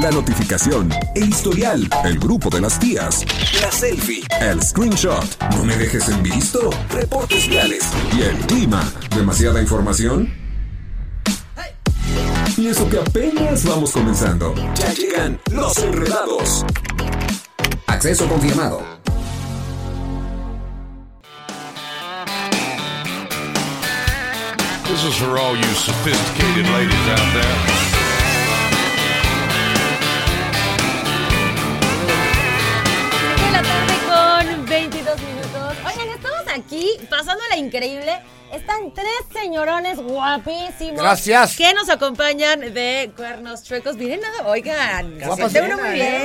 la notificación, el historial, el grupo de las tías, la selfie, el screenshot, no me dejes en visto, reportes viales y el clima. ¿Demasiada información? Y eso que apenas vamos comenzando. Ya llegan los enredados. Acceso confirmado. This is for all you sophisticated ladies out there. Aquí pasándola increíble. Están tres señorones guapísimos. Gracias. Que nos acompañan de Cuernos Chuecos. Miren nada, oigan. Guapas, se uno muy bien.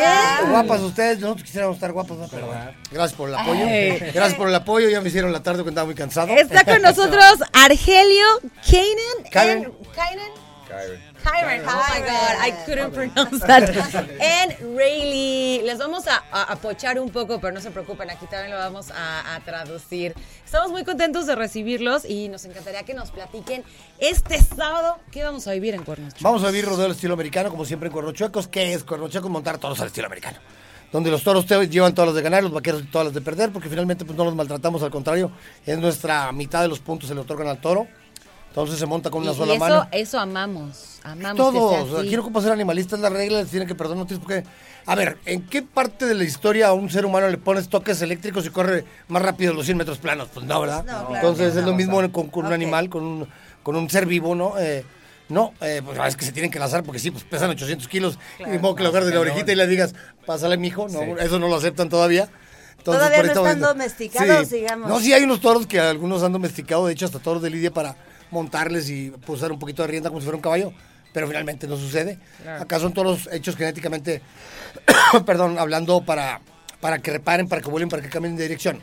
Guapas ustedes, nosotros quisiéramos estar guapos, ¿no? pero gracias por el apoyo. Ay. Gracias por el apoyo, ya me hicieron la tarde porque andaba muy cansado. Está con nosotros Argelio Kainen. Kyren. and- Kyren. Oh my God, I couldn't pronounce that. And Rayleigh. Les vamos a, a apochar un poco, pero no se preocupen, aquí también lo vamos a, a traducir. Estamos muy contentos de recibirlos y nos encantaría que nos platiquen este sábado qué vamos a vivir en Cuernos Chuecos. Vamos a vivir rodeo al estilo americano, como siempre en Cuernos Chuecos. ¿Qué es Cuernos Chuecos? Montar toros al estilo americano. Donde los toros te llevan todas las de ganar, los vaqueros todas las de perder, porque finalmente pues, no los maltratamos, al contrario, es nuestra mitad de los puntos se le otorgan al toro. Entonces se monta con una y sola eso, mano. eso amamos. Amamos. que sea Todos, así. aquí no ocupa ser animalista, es la regla, les tienen que perdonar, no tienes por qué. A ver, ¿en qué parte de la historia a un ser humano le pones toques eléctricos y corre más rápido los 100 metros planos? Pues no, ¿verdad? No, claro Entonces que es lo mismo con, con un animal, con un, con un ser vivo, ¿no? Eh, no, eh, pues es que se tienen que lanzar porque sí, pues pesan 800 kilos. y modo que lo agarres de la orejita y le digas, pásale, mijo. No, eso no lo aceptan todavía. Entonces, Todavía no están domesticados, digamos. No, sí hay unos toros que algunos han domesticado, de hecho hasta toros de lidia para montarles y posar un poquito de rienda como si fuera un caballo, pero finalmente no sucede. Acá son toros hechos genéticamente, perdón, hablando para, para que reparen, para que vuelen, para que cambien de dirección.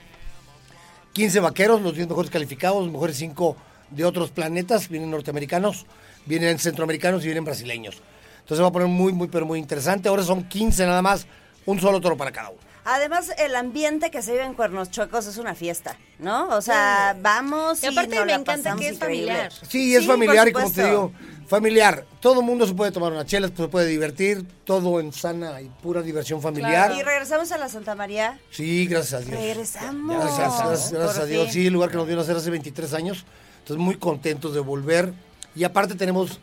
15 vaqueros, los 10 mejores calificados, los mejores 5 de otros planetas, vienen norteamericanos, vienen centroamericanos y vienen brasileños. Entonces va a poner muy, muy, pero muy interesante. Ahora son 15 nada más, un solo toro para cada uno. Además, el ambiente que se vive en Cuernos Chuecos es una fiesta, ¿no? O sea, vamos Y aparte nos me la encanta que es increíble. familiar. Sí, es Sí, familiar y como te digo, familiar. Todo el mundo se puede tomar una chela, se puede divertir, todo en sana y pura diversión familiar. Y regresamos a la Santa María. Sí, gracias a Dios. Regresamos. Gracias, gracias, a Dios. Sí, el lugar que nos vino a hacer hace 23 años. Entonces, muy contentos de volver. Y aparte tenemos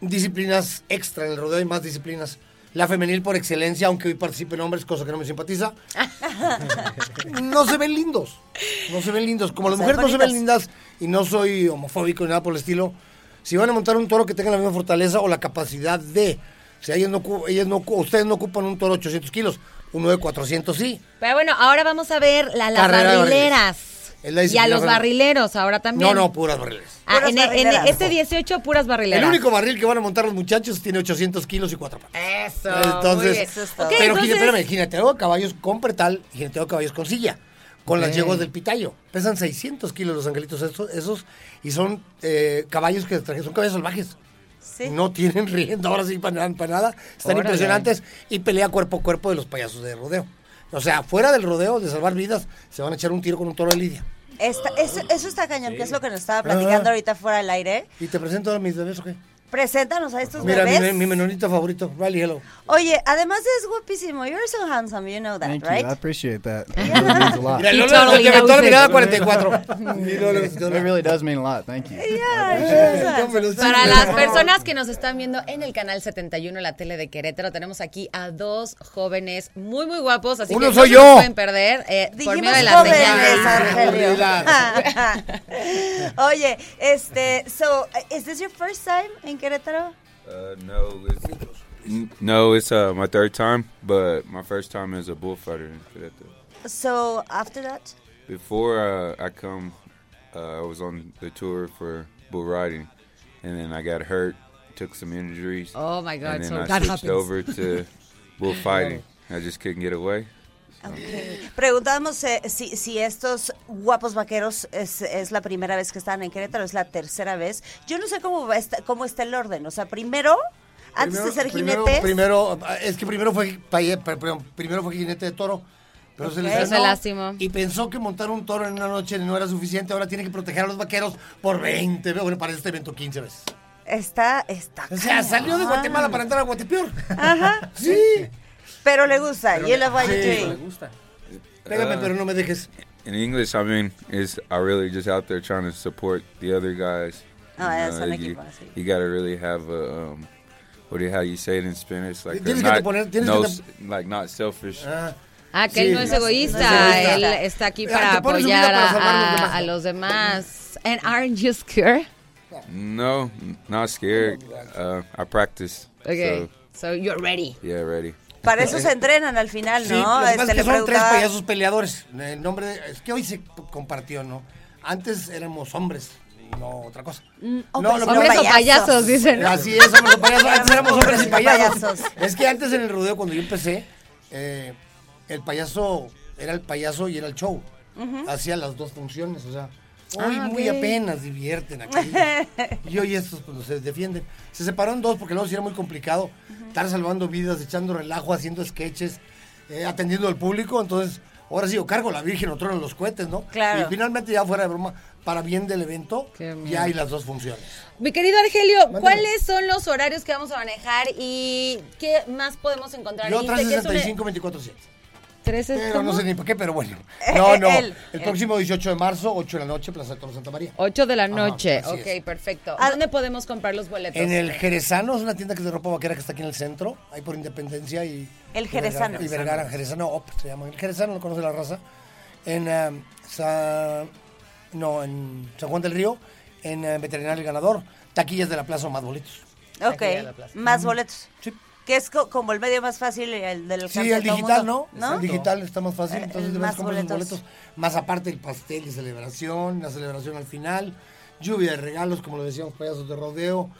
disciplinas extra en el rodeo y más disciplinas. La femenil por excelencia, aunque hoy participen hombres, cosa que no me simpatiza. no se ven lindos. No se ven lindos. Como las mujeres no se ven lindas y no soy homofóbico ni nada por el estilo, si van a montar un toro que tenga la misma fortaleza o la capacidad de. O sea, ellas no, ellas no, ustedes no ocupan un toro 800 kilos, uno de 400 sí. Pero bueno, ahora vamos a ver la, las de barrileras. Es la Y a los barrileros ahora también. No, no, puras barriles. Ah, Puras en, en barrileras. este 18, puras barrileras. El único barril que van a montar los muchachos tiene 800 kilos y cuatro patas. Eso. Entonces, muy bien. Eso es todo. Pero entonces- espérame, jineteo de caballos con pretal y jineteo de caballos con silla. Con las yeguas del pitayo. Pesan 600 kilos los angelitos esos, esos y son eh, caballos que traje- son caballos salvajes. Sí. No tienen rienda ahora sí para, nada- para nada. Están Órale. impresionantes y pelea cuerpo a cuerpo de los payasos de rodeo. O sea, fuera del rodeo, de salvar vidas, se van a echar un tiro con un toro de lidia. Esta- eso, eso está cañón, que es lo que nos estaba platicando Ah. ahorita fuera del aire. ¿Y te presento a mis bebés o qué? Preséntanos a estos Mira, mi, bebés. mi menonita favorito, Riley Hello. Oye, además es guapísimo. You're so handsome, you know that, Thank right? you. I appreciate that. It really means a lot. Mira, Lolo, totally te aventó knows la mirada it. 44. Y Lolo, It really does mean a lot. Thank you. Yeah, lo Para las personas que nos están viendo en el canal 71, la tele de Querétaro, tenemos aquí a dos jóvenes muy, muy guapos. Así Uno que soy no se los yo. pueden perder eh, por medio de. Argelio. Seguridad. Oye, este, so, is this your first time in Querétaro? Uh, no, it's n- no, it's uh my third time, but my first time as a bullfighter in Querétaro. So, after that? Before uh, I come, uh, I was on the tour for bull riding, and then I got hurt, took some injuries. Oh my God, And then so I that switched happens. over to bullfighting. I just couldn't get away. Ok. Preguntábamos eh, si, si estos guapos vaqueros es, es la primera vez que están en Querétaro, es la tercera vez. Yo no sé cómo, va esta- cómo está el orden. O sea, primero, antes de ser primero, jinetes. Primero, es que primero fue, primero fue jinete de toro. Pero se le Ok. frenó Se lastimó. Y pensó que montar un toro en una noche no era suficiente. Ahora tiene que proteger a los vaqueros por 20, bueno, para este evento 15 veces. Está, está. O sea, salió de Guatemala para entrar a Guatepeor. Ajá. Sí. Pero le gusta. You love what Sí. you're Le doing. gusta. Pégame, Uh, pero no me dejes. In English, I mean, is I really just out there trying to support the other guys. Ah, You es you, equipo, sí. you gotta really have a um, what do you, how you say it in Spanish? Like Tienes que te not, poner- no, que s- like not selfish. Ah, Ah, que Sí. él no es No es egoísta, egoísta. él está aquí Ah, para te pones su vida apoyar para a los a, demás. a los demás. And aren't you scared? No, not scared. Uh, I practice. Okay, so, you're ready. Yeah, ready. Para eso se entrenan al final, sí, ¿no? Este, es que le son tres payasos peleadores. El nombre de- es que hoy se compartió, ¿no? Antes éramos hombres, no otra cosa. Mm, no, hombres lo y Hombres o payasos, dicen. Así es, hombres o payasos. Antes éramos hombres y payasos. Payasos. Es que antes en el rodeo, cuando yo empecé, eh, el payaso era el payaso y era el show. Hacía las dos funciones, o sea, hoy Ah, muy apenas divierten aquí. y hoy estos pues, se defienden. Se separó en dos porque luego sí era muy complicado estar salvando vidas, echando relajo, haciendo sketches, eh, atendiendo al público. Entonces, ahora sí, yo cargo la Virgen, otro en los cohetes, ¿no? Claro. Y finalmente, ya fuera de broma, para bien del evento, ya hay las dos funciones. Mi querido Argelio. ¿cuáles son los horarios que vamos a manejar y qué más podemos encontrar? Yo Dijiste que es un- 365, 24-7. ¿Tres es Pero cómo? no sé ni por qué, pero bueno. No, no. el próximo 18 de marzo, 8 de la noche, Plaza de Toro Santa María. 8 de la noche. así ok, es. perfecto. Ah, ¿Dónde podemos comprar los boletos? En el Jerezano, es una tienda que es de ropa vaquera que está aquí en el centro, ahí por Independencia y... El Jerezano. Vergara- Y Vergara, Jerezano Op se llama. El Jerezano lo conoce la raza. En um, Sa- no, en San Juan del Río, en eh, Veterinario El Ganador, taquillas de la plaza o más boletos. Ok, más boletos. Sí. Que es co- como el medio más fácil, el del Sí, alcance de el digital, ¿no? mundo, ¿no? El digital está más fácil, Eh, entonces el de más más comprar sus boletos. boletos. Más aparte el pastel de celebración, la celebración al final, lluvia de regalos, como lo decíamos, payasos de rodeo,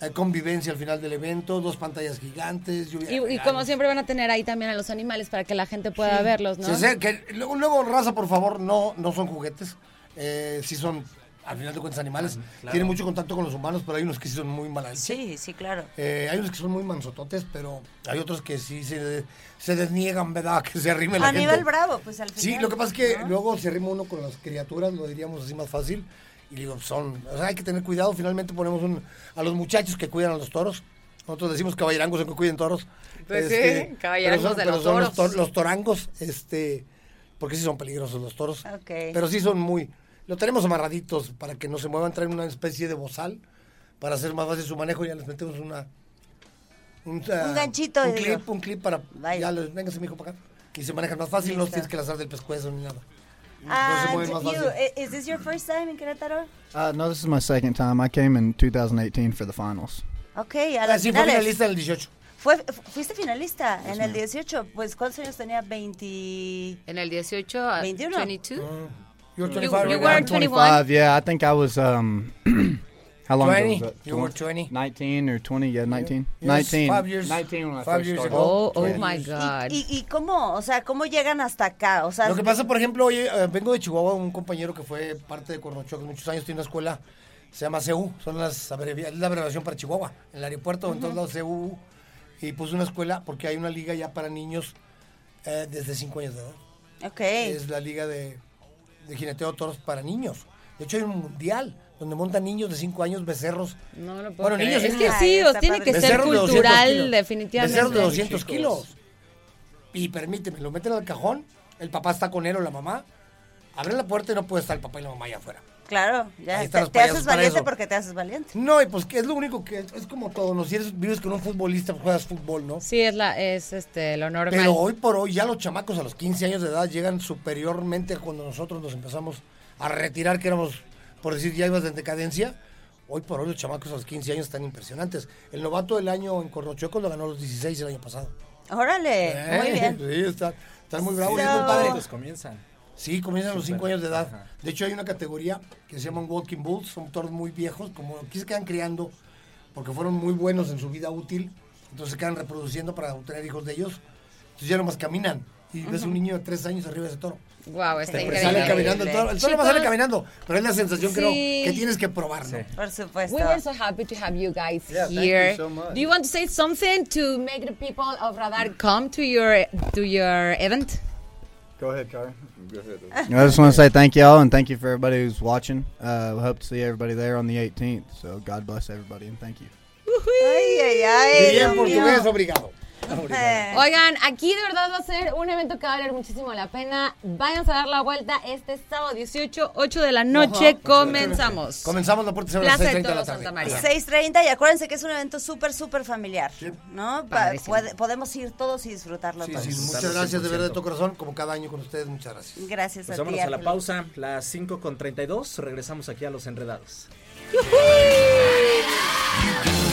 eh, convivencia al final del evento, dos pantallas gigantes, lluvia de Y, y como siempre van a tener ahí también a los animales para que la gente pueda verlos, ¿no? Se acerquen. luego, luego, raza, por favor, no, no son juguetes, eh, sí son, al final de cuentas, animales. Tienen mucho contacto con los humanos, pero hay unos que sí son muy malas. Sí, sí, claro. Eh, hay unos que son muy mansototes, pero hay otros que sí se, se desniegan, ¿verdad? Que se arrime la A gente. nivel bravo, pues al final. Sí, lo que pasa es que ¿no? luego se arrima uno con las criaturas, lo diríamos así más fácil. Y digo, son, o sea, hay que tener cuidado. Finalmente ponemos un, a los muchachos que cuidan a los toros. Nosotros decimos caballerangos en que cuiden toros. Pues sí, caballerangos pero son- de los toros. tor- los torangos, este, porque sí son peligrosos los toros. Ok. Pero sí son muy, lo tenemos amarraditos para que no se muevan, traen una especie de bozal para hacer más fácil su manejo. Ya les metemos una, un, ah, ganchito, un digo. clip, un clip para, Vaya. ya les, véngase mi hijo para acá. Y se manejan más fácil, no Listo. tienes que lanzar del pescuezo ni nada. Ah, se mueven más you, fácil. i- is this your first time in Querétaro? Uh, no, this is my second time. I came in 2018 for the finals. Ok, a Ah, las sí, fue finalista en el 18. Fue, fu- fuiste finalista en el 18. Pues, ¿cuántos años tenía? 20... En el 18, uh, 21. 22. You were You- 25 you right were now? 21. Yeah, I think I was. Um, how long 20. ago was that? You were 20. 19 or 20? Yeah, 19. Yes, 19. five years- 19 when I five first years started. Oh, oh Yeah. my ¿Y, God. y, y cómo? O sea, ¿cómo llegan hasta acá? O sea, Lo que pasa, por ejemplo, oye, eh, vengo de Chihuahua, un compañero que fue parte de Cornochoc muchos años, tiene una escuela, se llama CEU, son las abrevia- es la abreviación para Chihuahua, en el aeropuerto, en todos lados CEU, y puso una escuela porque hay una liga ya para niños eh, desde 5 años de edad. Ok. Es la liga de, de jineteo de toros para niños. De hecho, hay un mundial donde montan niños de 5 años, becerros. No lo puedo Bueno, creer. niños, es que sí, tiene que padre. ser Becerros de 200 cultural, definitivamente. Becerros de 200 kilos. Y permíteme, lo meten al cajón, el papá está con él o la mamá, abren la puerta y no puede estar el papá y la mamá allá afuera. Claro, ya. Te, están los te haces valiente eso. porque te haces valiente. No, y pues que es lo único que es, es como todo, ¿no? Si eres, vives con un futbolista, pues juegas fútbol, ¿no? Sí, es, la, es este, lo normal. Pero hoy por hoy ya los chamacos a los 15 años de edad llegan superiormente a cuando nosotros nos empezamos a retirar, que éramos, por decir, ya ibas en decadencia. Hoy por hoy los chamacos a los 15 años están impresionantes. El novato del año en Cornochueco lo ganó a los 16 el año pasado. Órale, muy Eh, bien. Sí, está, está muy bravo y es So- muy padre. Pues comienzan. Sí, comienzan a los 5 años de edad. Ajá. De hecho, hay una categoría que se llaman Walking Bulls, son toros muy viejos, como aquí se quedan criando porque fueron muy buenos en su vida útil, entonces se quedan reproduciendo para obtener hijos de ellos. Entonces ya nomás caminan y ves un niño de 3 años arriba de ese toro. Wow, está Sí. increíble. Sale caminando el toro. El toro no sale caminando, pero es la sensación que, no- Sí. que tienes que probar, ¿no? Sí. Por supuesto. We were so happy to have you guys Yeah, thank here. you so much. Do you want to say something to make the people of Radar come to your to your event? Go ahead, Car. Go ahead. I just want to say thank y'all and thank you for everybody who's watching. Uh, we hope to see everybody there on the 18th. So God bless everybody and thank you. Ay, ay, ay. Diría en Dios mío. portugués, obrigado. Eh, Oigan, aquí de verdad va a ser un evento que va a valer muchísimo la pena. Váyanse a dar la vuelta este sábado 18, 8 de la noche. Comenzamos. Comenzamos la puerta a las Plaza de 6.30 de la tarde. Santa María. 6.30 y acuérdense que es un evento súper, súper familiar, ¿no? Padrísimo. puede- podemos ir todos y disfrutarlo Sí, todos. sí, muchas gracias de verdad de todo corazón, como cada año con ustedes, muchas gracias. Gracias Pues a vámonos a la pausa, las 5 con 32. Regresamos aquí a Los Enredados.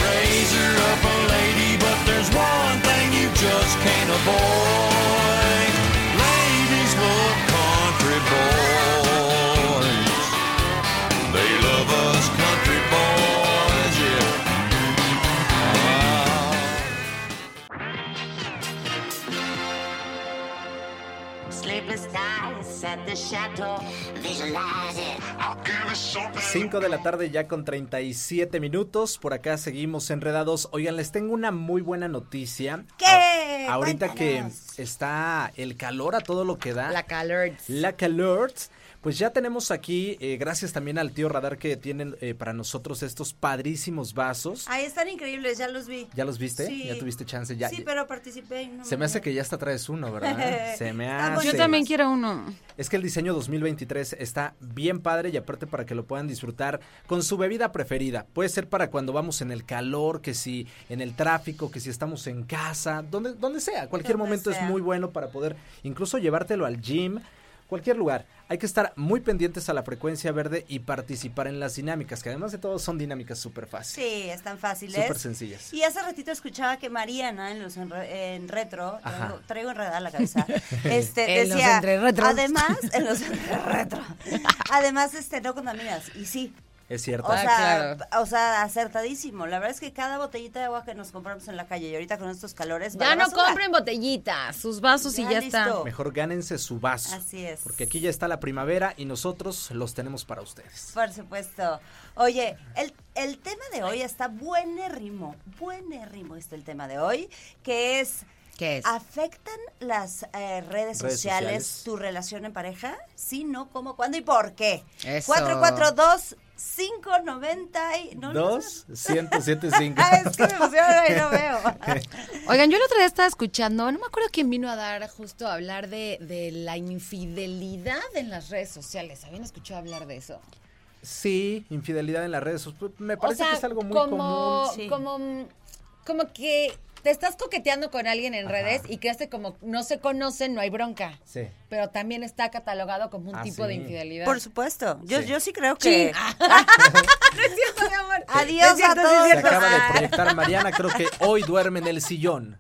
Raise her up a lady, but there's one thing you just can't avoid. 5 de la tarde ya con 37 minutos. Por acá seguimos enredados. Oigan, les tengo una muy buena noticia. ¿Qué? A- ahorita Cuéntanos. que está el calor a todo lo que da. La calor. La calor. Pues ya tenemos aquí, eh, gracias también al tío Radar que tienen eh, para nosotros estos padrísimos vasos. Ay, están increíbles, ya los vi. ¿Ya los viste? Sí. ¿Ya tuviste chance? Ya, sí, pero participé. no Se me hace que ya hasta traes uno, ¿verdad? Se me hace. Yo también quiero uno. Es que el diseño 2023 está bien padre y aparte para que lo puedan disfrutar con su bebida preferida. Puede ser para cuando vamos en el calor, que si en el tráfico, que si estamos en casa, donde, donde sea. Cualquier Donde momento sea. es muy bueno para poder incluso llevártelo al gym. Cualquier lugar. Hay que estar muy pendientes a la frecuencia verde y participar en las dinámicas, que además de todo son dinámicas súper fáciles. Sí, están fáciles. Súper sencillas. Y hace ratito escuchaba que Mariana en los enre- en retro, traigo, traigo enredada la cabeza, este, En los decía, entreretros. además, en los retro, además, este, no contaminas, y sí, Es cierto. o Ah, sea, claro. o sea, acertadísimo, la verdad es que cada botellita de agua que nos compramos en la calle y ahorita con estos calores, Ya no basura. compren botellitas, sus vasos y Ya ya listo. está. Mejor gánense su vaso. Así es. Porque aquí ya está la primavera y nosotros los tenemos para ustedes. Por supuesto. Oye, el, el tema de hoy está buenérrimo, buenérrimo está el tema de hoy, que es... ¿Qué es? ¿Afectan las eh, redes, Redes sociales, sociales. tu relación en pareja? Sí, no, cómo, cuándo y por qué. Eso. 442 590 y... No, no, Dos, ciento siete cinco. Ah, es que me emociona y no veo. Oigan, yo el otro día estaba escuchando, no me acuerdo quién vino a dar justo a hablar de, de la infidelidad en las redes sociales. ¿Habían escuchado hablar de eso? Sí, infidelidad en las redes. sociales. Me parece o sea, que es algo muy como, común. Sí. como, como que te estás coqueteando con alguien en redes y crees que como no se conocen, no hay bronca. Sí. Pero también está catalogado como un Ah, tipo de sí. infidelidad. Por supuesto. Yo, Sí. yo sí creo que... no es cierto, mi amor. Adiós No es cierto, a sí es todos. Se acaba de proyectar Mariana, creo que hoy duerme en el sillón.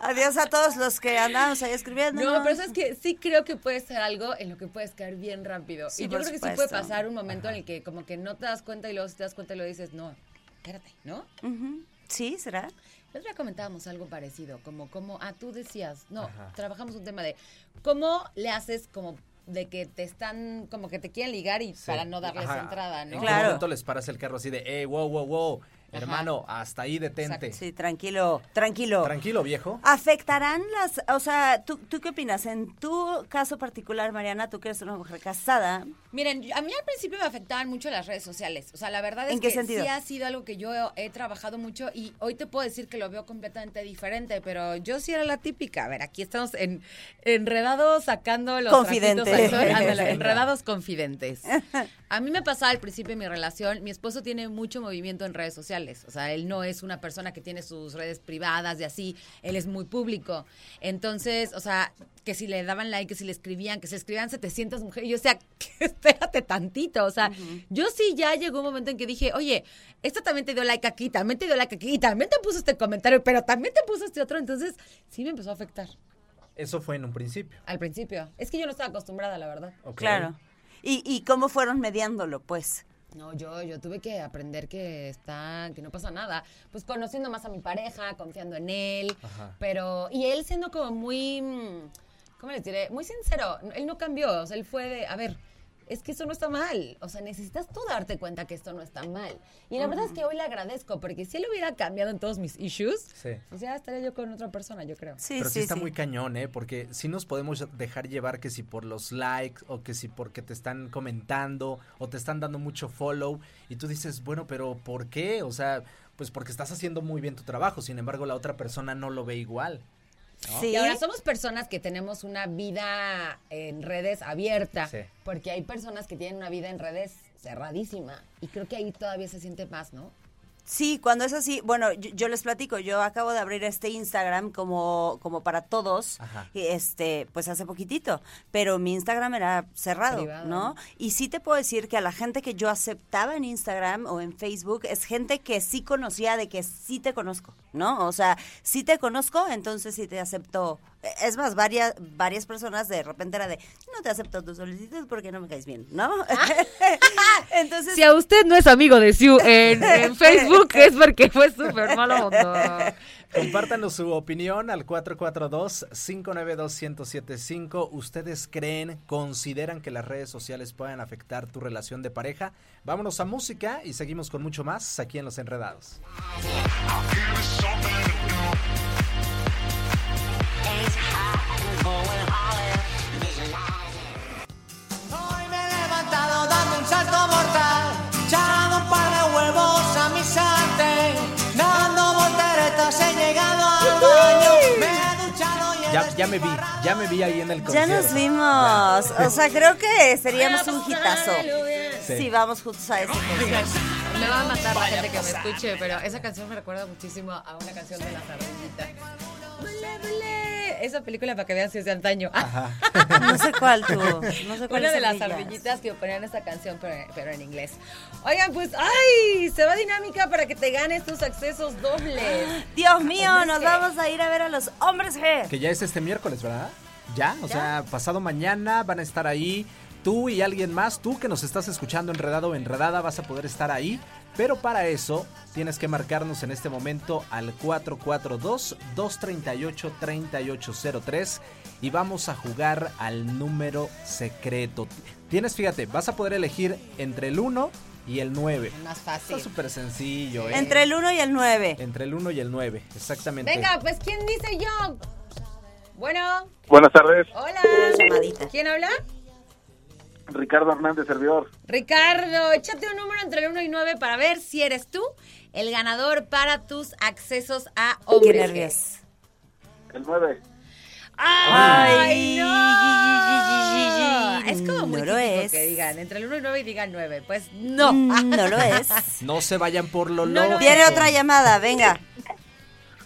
Adiós a todos los que andamos ahí escribiendo. No, pero sabes que sí creo que puede ser algo en lo que puedes caer bien rápido. Sí, y yo creo que sí puede pasar un momento en el que como que no te das cuenta y luego si te das cuenta y lo dices, no, espérate, ¿no? Ujú. Sí, ¿será? Otro día comentábamos algo parecido, como, como, ah, tú decías, no, trabajamos un tema de cómo le haces como de que te están, como que te quieren ligar y para no darles Ajá. entrada, ¿En ¿no? qué Claro. momento les paras el carro así de, hey, wow, wow, wow, hermano, hasta ahí detente? Sí, tranquilo, tranquilo. Tranquilo, viejo. ¿Afectarán las, o sea, ¿tú, ¿tú qué opinas? En tu caso particular, Mariana, tú que eres una mujer casada, Miren, a mí al principio me afectaban mucho las redes sociales. O sea, la verdad es ¿En qué que sentido? sí ha sido algo que yo he, he trabajado mucho y hoy te puedo decir que lo veo completamente diferente, pero yo sí era la típica. A ver, aquí estamos en, enredados sacando los Confidente. trapitos al sol. Ándale, enredados confidentes. A mí me pasaba al principio de mi relación, mi esposo tiene mucho movimiento en redes sociales. O sea, él no es una persona que tiene sus redes privadas y así, él es muy público. Entonces, o sea, que si le daban like, que si le escribían, que se escribían 700 mujeres, yo o sea, que espérate tantito, o sea, yo sí ya llegó un momento en que dije, oye, esta también te dio like aquí, también te dio like aquí, y también te puso este comentario, pero también te puso este otro, entonces sí me empezó a afectar Eso fue en un principio. al principio. Es que yo no estaba acostumbrada, la verdad. Claro. ¿Y, ¿Y cómo fueron mediándolo, pues? No, yo, yo tuve que aprender que está, que no pasa nada. Pues conociendo más a mi pareja, confiando en él, Ajá. pero, y él siendo como muy, mm, ¿cómo les diré? Muy sincero. Él no cambió, o sea, él fue de, a ver, es que eso no está mal. O sea, necesitas tú darte cuenta que esto no está mal. Y la verdad es que hoy le agradezco, porque si él hubiera cambiado en todos mis issues, Sí. pues ya estaría yo con otra persona, yo creo. Sí, Pero sí, sí, está sí. muy cañón, ¿eh? Porque sí nos podemos dejar llevar que si por los likes o que si porque te están comentando o te están dando mucho follow y tú dices, bueno, pero ¿por qué? O sea, pues porque estás haciendo muy bien tu trabajo, sin embargo la otra persona no lo ve igual. Sí. Y ahora somos personas que tenemos una vida en redes abierta, Sí. porque hay personas que tienen una vida en redes cerradísima. Y creo que ahí todavía se siente más, ¿no? Sí, cuando es así, bueno, yo, yo les platico, yo acabo de abrir este Instagram como, como para todos, Ajá. este, pues hace poquitito, pero mi Instagram era cerrado, Privado. ¿no? Y sí te puedo decir que a la gente que yo aceptaba en Instagram o en Facebook es gente que sí conocía de que sí te conozco, ¿no? O sea, sí te conozco, entonces sí te acepto. Es más, varias, varias personas de repente era de, no te acepto tu solicitud porque no me caes bien, ¿no? entonces... Si a usted no es amigo de Siu en, en Facebook, es porque fue súper malo. onda. Compártanos su opinión al 442-592-1075. ¿Ustedes creen, consideran que las redes sociales pueden afectar tu relación de pareja? Vámonos a música y seguimos con mucho más aquí en Los Enredados. Ya, ya me vi, ya me vi ahí en el Ya concierto. nos vimos. O sea, creo que seríamos un hitazo. Sí. Si vamos juntos a ese concierto. Me va a matar la gente que me escuche, pero esa canción me recuerda muchísimo a una canción de las ardillitas. Esa película para que vean si es de antaño. No sé cuál tú. No sé cuál Una de las ardillitas que ponían esta canción, pero, pero en inglés. Oigan, pues, ¡ay! Se va dinámica para que te ganes tus accesos dobles. Dios mío, Hombres nos G. vamos a ir a ver a los hombres G. Que ya es este miércoles, ¿verdad? Ya, o sea, pasado mañana van a estar ahí. Tú y alguien más, tú que nos estás escuchando enredado o enredada, vas a poder estar ahí. Pero para eso tienes que marcarnos en este momento al 442-238-3803 y vamos a jugar al número secreto. Tienes, fíjate, vas a poder elegir entre el 1 y el 9. Más Está fácil. súper sencillo, ¿eh? Entre el 1 y el 9. Entre el 1 y el 9, exactamente. Venga, pues, ¿quién dice yo? Bueno, Buenas tardes, hola. Llamadita. ¿Quién habla? Ricardo Hernández, servidor. Ricardo, échate un número entre el 1 y 9 para ver si eres tú el ganador para tus accesos a Qué hombres. nervios. El 9. ¡Ay, Ay, no! Es como muy no lo es. que digan entre el 1 y 9 y digan 9. Pues no. Mm, No lo es. No se vayan por lo No, no, loco. Viene otra llamada, venga.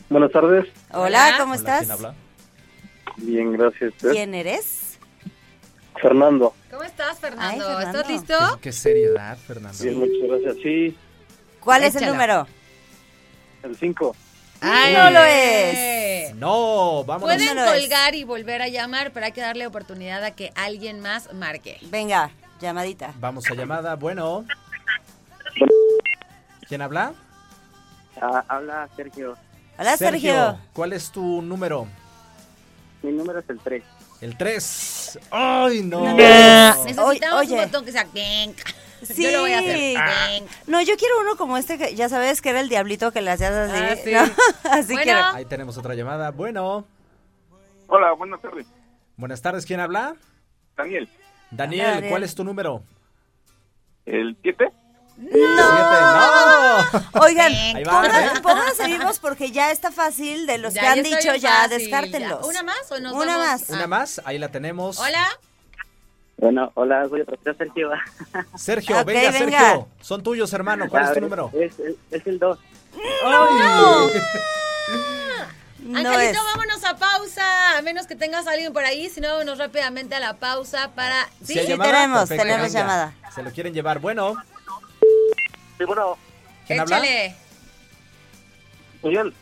Buenas tardes. Hola. ¿cómo Hola, estás? ¿quién habla? Bien, gracias. ¿Usted? ¿Quién eres? Fernando. ¿Cómo estás, Fernando? Ay, Fernando. ¿Estás listo? Qué, qué seriedad, Fernando. Bien, muchas gracias. Sí, ¿Cuál es el número? el 5. Ay, no lo es. No. Pueden No lo es. colgar y volver a llamar, pero hay que darle oportunidad a que alguien más marque. Venga, llamadita. Vamos a llamada. Bueno. ¿Quién habla? Ah, habla Sergio. Hola, Sergio. ¿Cuál es tu número? Mi número es el 3. El 3. ¡Ay, no! No. Necesitamos Oye. un botón que sea. Sí. Yo lo voy a hacer. Ah. No, yo quiero uno como este que ya sabes que era el diablito que le hacías así. Ah, sí. ¿no? Así Bueno. quiero. Ahí tenemos otra llamada. Bueno. Hola, buenas tardes. Buenas tardes. ¿Quién habla? Daniel. Daniel, Daniel. ¿cuál es tu número? ¿El 7? No. ¡No! Oigan, pongan, vivos porque ya está fácil de los Ya, que han dicho ya, fácil, descártenlos. ya. ¿Una más o nos Una vamos? más. Una Ah. más. Ahí la tenemos. Hola. Bueno, hola, soy Sergio. Sergio, Ok, venga, venga. Sergio. Son tuyos, hermano. ¿Cuál es tu número? Es, es, es el 2. No Angelito, es. vámonos a pausa. A menos que tengas a alguien por ahí, si no, vámonos rápidamente a la pausa para. ¿Sí ¿Sí? hay Sí, llamada? tenemos, Perfecto, tenemos venga. llamada. Se lo quieren llevar. Bueno, Sí, bueno, ¿quién habla? Échale. Uriel.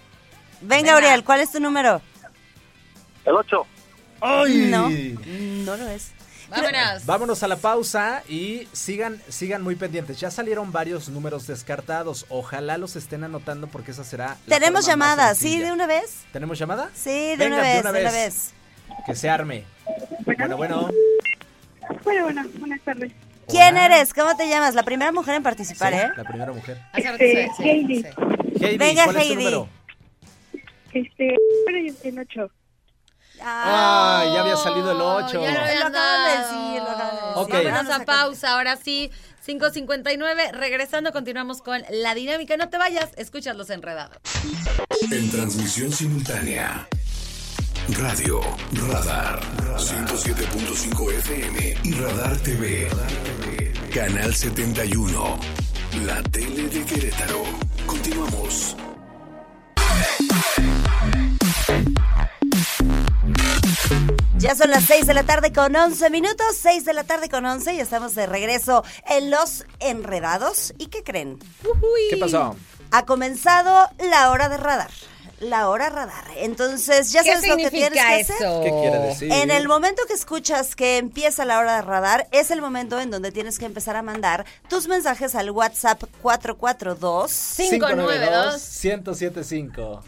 Venga, Venga. Uriel, ¿cuál es tu número? El 8. ¡Ay! No, no lo es. Vámonos. Vámonos a la pausa y sigan, sigan muy pendientes. Ya salieron varios números descartados. Ojalá los estén anotando porque esa será. la Tenemos forma más llamada, ¿sí? ¿De una vez? ¿Tenemos llamada? Sí, de Venga, una vez, de una de una vez. vez. Que se arme. Bueno, bueno. Bueno, bueno, buenas tardes. ¿Quién eres? ¿Cómo te llamas? La primera mujer en participar, ¿eh? La primera mujer. Este, Heidi. Heidi, Venga, ¿cuál es tu Heidi. número? Este, el 8. Ah, ya había salido el 8. Ya lo Lo acaban de decir, lo acaban de decir. Ok. Vámonos a pausa, ahora sí. 5.59, regresando continuamos con la dinámica. No te vayas, escuchas los enredados. En transmisión simultánea. Radio Radar 107.5 FM y Radar TV. Canal 71. La tele de Querétaro. Continuamos. Ya son las 6 de la tarde con 11 minutos, 6 de la tarde con 11 y estamos de regreso en Los Enredados. ¿Y qué creen? ¿Qué pasó? Ha comenzado la hora de radar. La hora radar. Entonces, ya ¿Qué sabes lo que tienes que hacer. ¿Qué quiere decir? En el momento que escuchas que empieza la hora de radar, es el momento en donde tienes que empezar a mandar tus mensajes al WhatsApp 442 592 1075.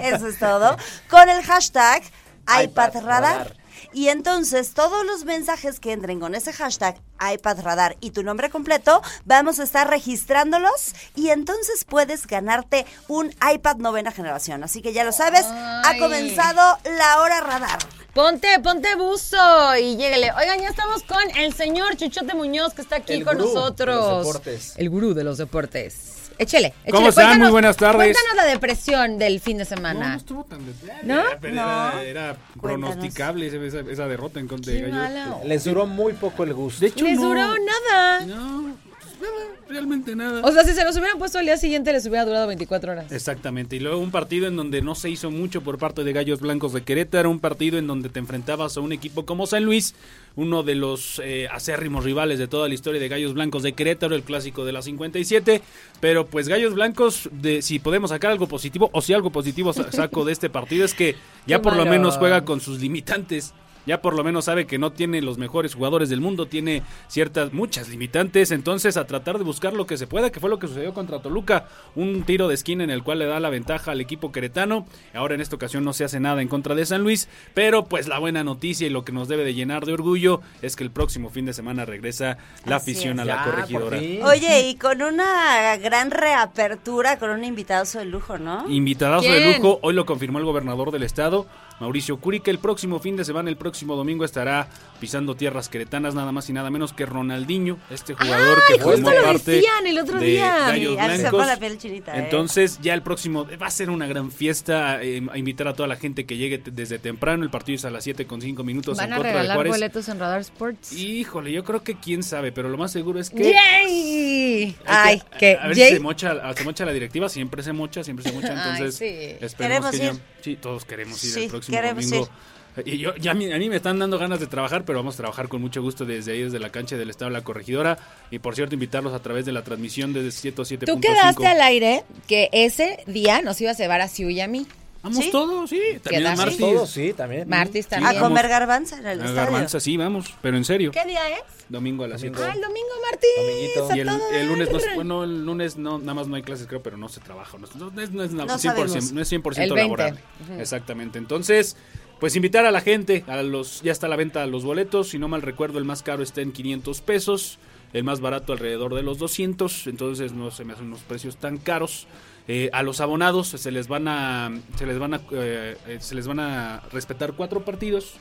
Eso es todo. Con el hashtag iPad iPad Radar. Radar. Y entonces todos los mensajes que entren con ese hashtag iPad Radar y tu nombre completo, vamos a estar registrándolos y entonces puedes ganarte un iPad novena generación. Así que ya lo sabes, ha comenzado la hora radar. Ponte, ponte buzo y llégale. Oigan, ya estamos con el señor Chuchote Muñoz que está aquí El con gurú de nosotros. los deportes. El gurú de los deportes. Échele, échele. ¿Cómo están? Muy buenas tardes. Cuéntanos la depresión del fin de semana. No, no estuvo tan de... ¿No? Era, era pronosticable esa, esa- derrota en contra de Gallos. Les duró muy poco el gusto. De hecho, Les no, duró nada. No, nada, realmente nada. O sea, si se los hubieran puesto al día siguiente, les hubiera durado 24 horas. Exactamente, y luego un partido en donde no se hizo mucho por parte de Gallos Blancos de Querétaro, un partido en donde te enfrentabas a un equipo como San Luis, uno de los eh, acérrimos rivales de toda la historia de Gallos Blancos de Querétaro, el clásico de la 57, pero pues Gallos Blancos, de, si podemos sacar algo positivo, o si algo positivo sa- saco de este partido es que ya Qué por lo menos juega con sus limitantes. Ya por lo menos sabe que no tiene los mejores jugadores del mundo, tiene ciertas, muchas limitantes, entonces a tratar de buscar lo que se pueda, que fue lo que sucedió contra Toluca, un tiro de esquina en el cual le da la ventaja al equipo queretano, ahora en esta ocasión no se hace nada en contra de San Luis, pero pues la buena noticia y lo que nos debe de llenar de orgullo es que el próximo fin de semana regresa la Así afición es. a la Ya, corregidora. Oye, y con una gran reapertura, con un invitado de lujo, ¿no? Invitadazo de lujo, hoy lo confirmó el gobernador del estado, Mauricio Curi, que el próximo fin de semana, el próximo domingo, estará pisando tierras queretanas, nada más y nada menos que Ronaldinho, este jugador Ay, que justo formó lo parte decían el otro de día. Gallos Blancos. la piel chinita, ¿eh? Entonces, ya el próximo va a ser una gran fiesta, eh, a invitar a toda la gente que llegue desde temprano, el partido es a las 7 con 5 minutos ¿Van en a contra de regalar Juárez. boletos en Radar Sports? Híjole, yo creo que quién sabe, pero lo más seguro es que ¡Yay! Ay, que a ver si se mocha, se mocha la directiva, siempre se mocha, siempre se mocha, Ay, entonces sí. esperemos Queremos que ya- sí, todos queremos ir Sí, el próximo queremos domingo. Y yo, ya a mí, a mí me están dando ganas de trabajar, pero vamos a trabajar con mucho gusto desde ahí, desde la cancha del Estado la Corregidora. Y por cierto, invitarlos a través de la transmisión desde 107.5. Tú quedaste al aire que ese día nos ibas a llevar a Siu y a mí. Vamos ¿Sí? todos, sí. También a. Martis. Todos, sí, también. Martis A también. vamos. comer garbanza en el A. Garbanza, sí, vamos, pero en serio. ¿Qué día es? Domingo a las 7. Ah, el domingo, Martis. Dominguito. a Y el, el lunes, no, bueno, el lunes no, nada más no hay clases, creo, pero no se trabaja. No, no es, no es No 100%, sabemos. no es 100% El 20. laborable. Exactamente. Entonces, pues invitar a la gente, a los ya está a la venta los boletos. Si no mal recuerdo, el más caro está en 500 pesos, el más barato alrededor de los 200. Entonces, no se me hacen unos precios tan caros. Eh, a los abonados se les van a se les van a eh, se les van a respetar cuatro partidos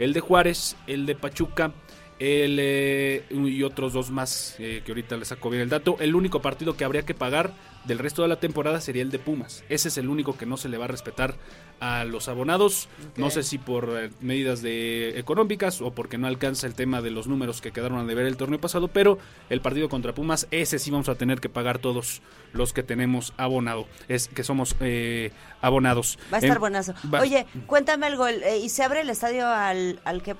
el de Juárez el de Pachuca el eh, y otros dos más que ahorita les saco bien el dato. El único partido que habría que pagar del resto de la temporada sería el de Pumas ese es el único que no se le va a respetar a los abonados no sé si por eh, medidas de económicas o porque no alcanza el tema de los números que quedaron a deber el torneo pasado pero el partido contra Pumas ese sí vamos a tener que pagar todos los que tenemos abonado es que somos eh, abonados Va a estar Em, va- Oye, cuéntame algo. el- eh, ¿Y se abre el estadio al, al, qué,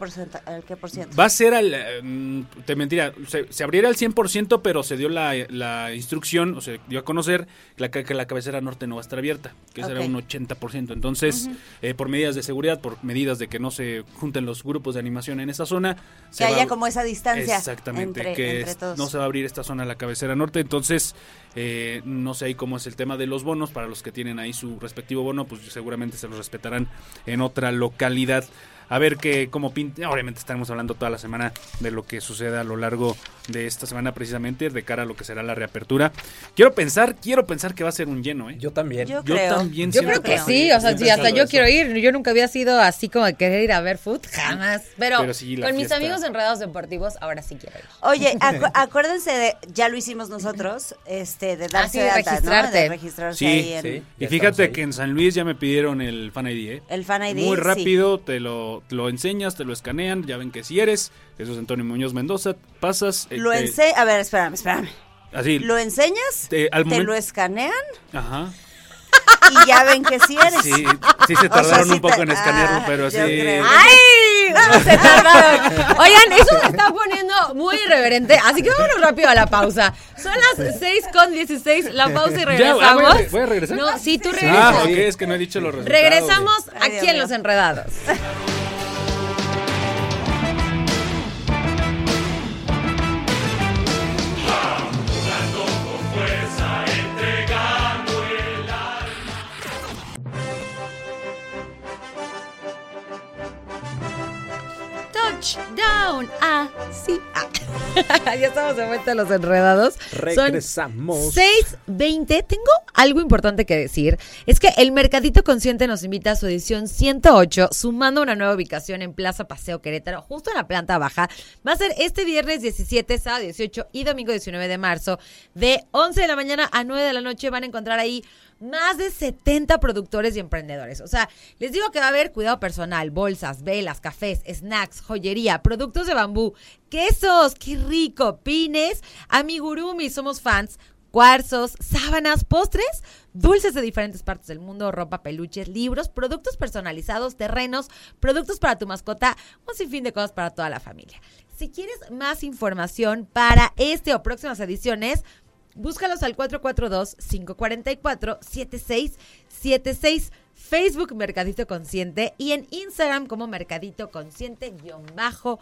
al qué por ciento? Va a ser al. mm, te mentiría, se, se abriera al 100%, pero se dio la, la instrucción, o se dio a conocer que la, que la cabecera norte no va a estar abierta, que será Ok. un 80%. Entonces, eh, por medidas de seguridad, por medidas de que no se junten los grupos de animación en esa zona. se Que va- haya como esa distancia Exactamente, entre- que entre es- todos. no se va a abrir esta zona la cabecera norte, entonces eh, no sé ahí cómo es el tema de los bonos, para los que tienen ahí su respectivo bono, pues seguramente se los respetarán en otra localidad. A ver qué, cómo pinta. Obviamente estaremos hablando toda la semana de lo que suceda a lo largo de esta semana precisamente, de cara a lo que será la reapertura. Quiero pensar, quiero pensar que va a ser un lleno, ¿eh? Yo también. Yo creo. también. Yo creo que sí, o sea, sí, hasta yo eso. quiero ir. Yo nunca había sido así como de querer ir a ver food, jamás. Pero, sí, con mis amigos enredados deportivos, ahora sí quiero ir. Oye, acu- acuérdense de, ya lo hicimos nosotros, este, de darse Ah, sí, de alta, ¿no? registrarte. De registrarse ahí en Sí, y fíjate que en San Luis ya me pidieron el Fan ID, ¿eh? el Fan ID. Muy sí. rápido, te lo, lo enseñas, te lo escanean, ya ven que si eres, eso es Antonio Muñoz Mendoza, pasas... eh, Lo ense a ver, espérame, espérame. Así, Lo enseñas, te- al te momento- lo escanean Ajá. y ya ven que sí eres. Sí, sí se O sea, tardaron sí un poco te- en escanearlo, ah, pero sí. ¡Ay! ¿Cómo se tardaron? Oigan, eso me está poniendo muy irreverente. Así que vámonos rápido a la pausa. Son las 6 con 16, la pausa y Ya, regresamos. ah, voy a voy a regresar. No, sí, tú regresas. Ah, ok, es que no he dicho los resultados. Regresamos aquí en. Los Enredados. Touchdown. Ah, sí. Ah. ya estamos de vuelta a Los Enredados. Regresamos. 6.20. Tengo algo importante que decir. Es que el Mercadito Consciente nos invita a su edición 108, sumando una nueva ubicación en Plaza Paseo Querétaro, justo en la planta baja. Va a ser este viernes 17, sábado 18 y domingo 19 de marzo, de 11 de la mañana a 9 de la noche. Van a encontrar ahí más de 70 productores y emprendedores. O sea, les digo que va a haber cuidado personal, bolsas, velas, cafés, snacks, joyería, productos de bambú, quesos, qué rico, pines, amigurumi, somos fans. Cuarzos, sábanas, postres, dulces de diferentes partes del mundo, ropa, peluches, libros, productos personalizados, terrenos, productos para tu mascota, un sinfín de cosas para toda la familia. Si quieres más información para este o próximas ediciones, Búscalos al 442-544-7676. Facebook Mercadito Consciente y en Instagram como Mercadito Consciente-QRO.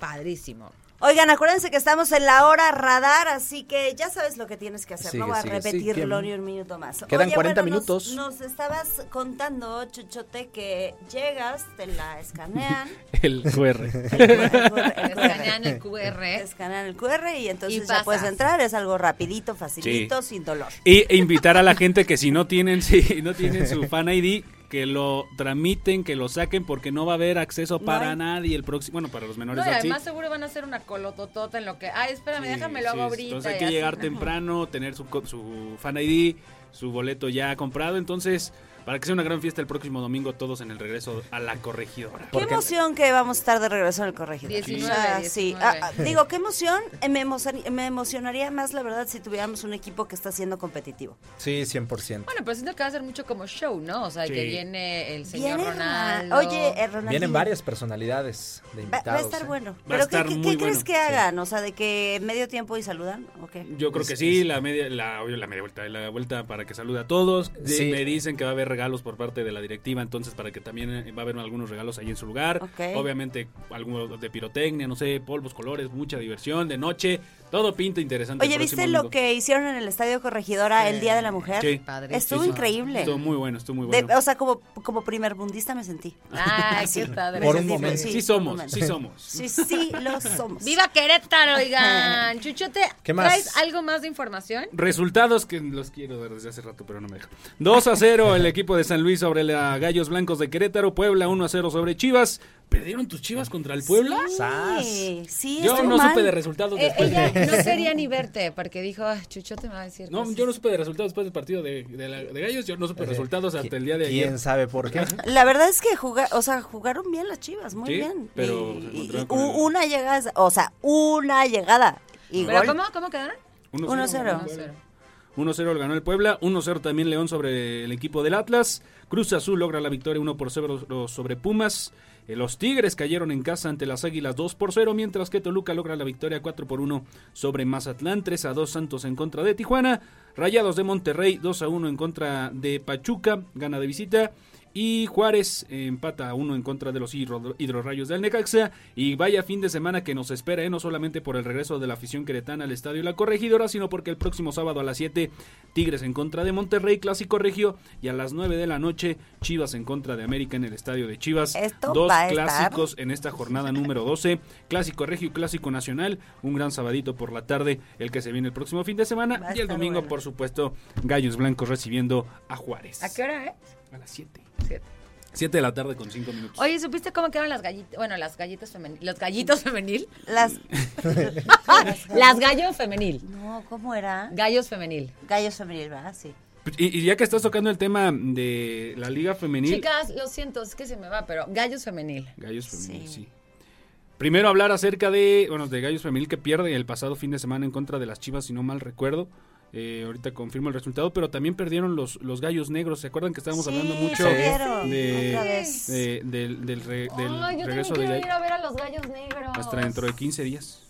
Padrísimo. Oigan, acuérdense que estamos en la hora radar, así que ya sabes lo que tienes que hacer. Sigue, no voy a sigue, repetirlo sigue. ni un minuto más. Quedan Oye, 40 bueno, nos- minutos. Nos, estabas contando, Chuchote, que llegas, te la escanean. El QR. Escanean el QR. Escanean el QR y entonces Y ya puedes entrar. Es algo rapidito, facilito, sin dolor. Y e invitar a la gente que si no tienen, si no tienen su Fan ID, que lo tramiten, que lo saquen, porque no va a haber acceso para nadie el próximo, bueno, para los menores No, y de edad, sí. además seguro van a hacer una colototota en lo que... Ay, espérame, Sí, déjame lo hago ahorita. Entonces hay que así. llegar temprano, tener su, su Fan ID, su boleto ya comprado, entonces para que sea una gran fiesta el próximo domingo todos en el regreso a la corregidora. Qué emoción que vamos a estar de regreso en el corregidor. 19, O sea, sí. 19. Ah, ah, digo, qué emoción. Eh, Me, emocion- me emocionaría más, la verdad, si tuviéramos un equipo que está siendo competitivo. Sí, 100%. Bueno, pero siento que va a ser mucho como show, ¿no? O sea, Sí. que viene el señor Viene Ronaldo. Oye, eh, Ronaldinho. Vienen varias personalidades de Va, invitados. va a estar ¿eh? bueno. Va a ¿Pero qué, estar qué- muy qué crees que hagan? O sea, de que medio tiempo y saludan. ¿O qué? Yo creo que sí, la media, la, obvio, la media vuelta, la vuelta para que salude a todos. De- Sí. Me dicen que va a haber regalos por parte de la directiva, entonces para que también eh, va a haber algunos regalos ahí en su lugar. Obviamente algunos de pirotecnia, no sé, polvos, colores, mucha diversión de noche, todo pinta interesante. Oye, ¿viste lo domingo. que hicieron en el Estadio Corregidora el Día de la Mujer? Sí. Estuvo Sí, sí. increíble. Estuvo muy bueno, estuvo muy De- bueno. o sea, como, como primer mundista me sentí. Ay, Sí, qué padre. Por un momento. Sí somos, sí somos. Sí, sí, lo somos. ¡Viva Querétaro, oigan! Chuchote, ¿Qué más? ¿traes algo más de información? Resultados que los quiero ver desde hace rato, pero no me deja. 2 a 0 el equipo de San Luis sobre la Gallos Blancos de Querétaro. Puebla 1 a 0 sobre Chivas. ¿Perdieron tus Chivas contra el Puebla? Sí, sí, Yo no mal. supe de resultados Eh, después. ella de- no quería ni verte porque dijo, "Ay, Chuchote me va a decir No, cosas". yo no supe de resultados después del partido de, de la- de Gallos. Yo no supe resultados hasta el día de ayer. ¿Quién sabe por qué? La verdad es que jugar, o sea, jugaron bien las Chivas, muy Sí, bien. pero Y- y- con el- una llegada, o sea, una llegada. Y ¿Pero gol. cómo, cómo quedaron? 1-0. 1-0 ganó el Puebla, 1-0 también León sobre el equipo del Atlas. Cruz Azul logra la victoria 1 por 0 sobre Pumas. Eh, Los Tigres cayeron en casa ante las Águilas 2 por 0, mientras que Toluca logra la victoria 4 por 1 sobre Mazatlán, 3 a 2 Santos en contra de Tijuana, Rayados de Monterrey 2 a 1 en contra de Pachuca, gana de visita, Y Juárez empata a uno en contra de los hidro- hidrorrayos del Necaxa. Y vaya fin de semana que nos espera, ¿eh? no solamente por el regreso de la afición queretana al estadio La Corregidora, sino porque el próximo sábado a las 7, Tigres en contra de Monterrey, Clásico Regio. Y a las 9 de la noche, Chivas en contra de América en el estadio de Chivas. Esto Dos estar- clásicos en esta jornada número 12. Clásico Regio y Clásico Nacional. Un gran sabadito por la tarde, el que se viene el próximo fin de semana. Y el domingo, bueno. por supuesto, Gallos Blancos recibiendo a Juárez. ¿A qué hora, eh? A las 7. Siete. 7 de la tarde con 5 minutos. Oye, ¿supiste cómo quedaron las gallitas? Bueno, las gallitas femenil. ¿Los gallitos femenil? Las... las gallos femenil. No, ¿cómo era? Gallos femenil. Gallos femenil, ¿verdad? Sí. Y, y ya que estás tocando el tema de la liga femenil. Chicas, lo siento, es que se me va, pero gallos femenil. Gallos femenil, sí. Primero hablar acerca de, bueno, de Gallos femenil que pierde el pasado fin de semana en contra de las Chivas, si no mal recuerdo. Eh, ahorita confirmo el resultado, pero también perdieron los, los gallos negros. ¿Se acuerdan que estábamos Sí, hablando mucho perdieron, de, otra vez. de- del, del re- del Ay, yo regreso de quiero ir a ver a los gallos negros. hasta dentro de 15 días?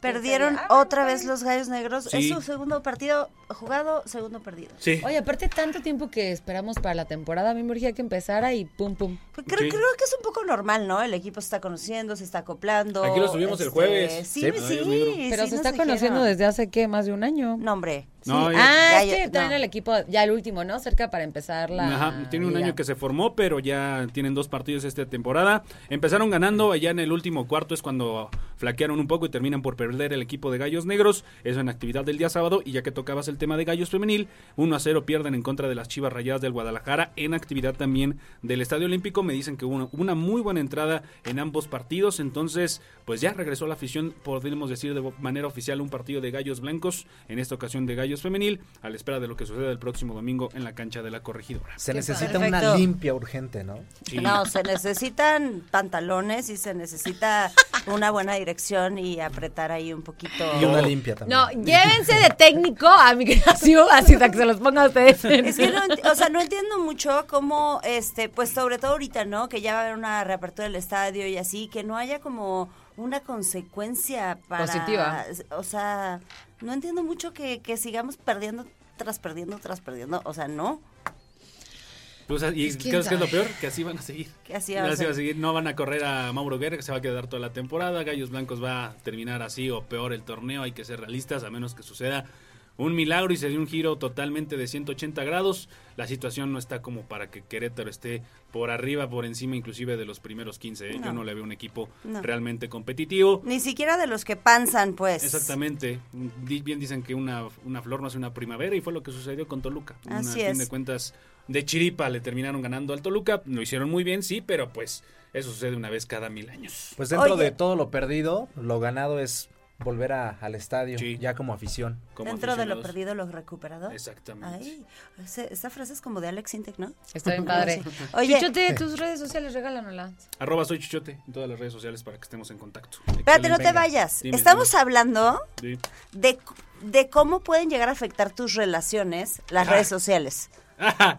Perdieron Ah, otra vez los gallos negros. Sí. Es su segundo partido jugado, segundo perdido. Sí. Oye, aparte tanto tiempo que esperamos para la temporada, a mí me urgía que empezara y pum pum. Pues creo, creo que es un poco normal, ¿no? El equipo se está conociendo, se está acoplando. Aquí los tuvimos el este, jueves. Sí, Sí. Pero sí se está conociendo dijeron. desde hace, ¿qué? Más de un año. No, hombre. No, Sí. ya- Ah, Gallo- es que traen no. el equipo, ya el último, ¿no? Cerca para empezar la Ajá, tiene un liga. año que se formó, pero ya tienen dos partidos esta temporada. Empezaron ganando, allá en el último cuarto es cuando flaquearon un poco y terminan por perder el equipo de Gallos Negros. Eso en actividad del día sábado. Y ya que tocabas el tema de Gallos Femenil, 1 a 0 pierden en contra de las Chivas Rayadas del Guadalajara. En actividad también del Estadio Olímpico. Me dicen que hubo una, una muy buena entrada en ambos partidos. Entonces, pues ya regresó la afición, podríamos decir de manera oficial, un partido de Gallos Blancos. En esta ocasión de Gallos Femenil, a la espera de lo que suceda el próximo domingo en la cancha de la corregidora. Se necesita una limpia urgente, ¿no? Sí. No, se necesitan pantalones y se necesita una buena dirección y apretar ahí un poquito. Y una limpia también. No, llévense de técnico a mi creación, así para que se los ponga a ustedes. Es que no, o sea, no entiendo mucho cómo, este, pues sobre todo ahorita, ¿no? Que ya va a haber una reapertura del estadio y así, que no haya como una consecuencia para... Positiva. O sea, no entiendo mucho que, que sigamos perdiendo tras perdiendo tras perdiendo, o sea, no. Pues, y ¿quién ¿sabes qué es lo peor? Que así van a seguir. Que así van a Así va a seguir. No van a correr a Mauro Guerra, que se va a quedar toda la temporada. Gallos Blancos va a terminar así o peor el torneo. Hay que ser realistas, a menos que suceda un milagro y se dé un giro totalmente de 180 grados. La situación no está como para que Querétaro esté por arriba, por encima inclusive de los primeros 15. ¿eh? Yo No. le veo un equipo No. realmente competitivo. Ni siquiera de los que panzan, pues. Exactamente. Bien dicen que una, una flor no hace una primavera y fue lo que sucedió con Toluca. Así Una, a es. fin de cuentas, de chiripa le terminaron ganando al Toluca. Lo hicieron muy bien, sí, pero pues eso sucede una vez cada mil años. Pues dentro Oye. de todo lo perdido, lo ganado es volver a- al estadio, Sí. ya como afición. Como Dentro de lo perdido, lo recuperado. Exactamente. Ay, esa frase es como de Alex Intec, ¿no? Está bien padre. Oye, Chuchote, tus redes sociales, regálanoslas. Arroba soy Chichote en todas las redes sociales para que estemos en contacto. espérate, no te vayas. Dime, Estamos hablando. Sí. de, de cómo pueden llegar a afectar tus relaciones las Ah. redes sociales.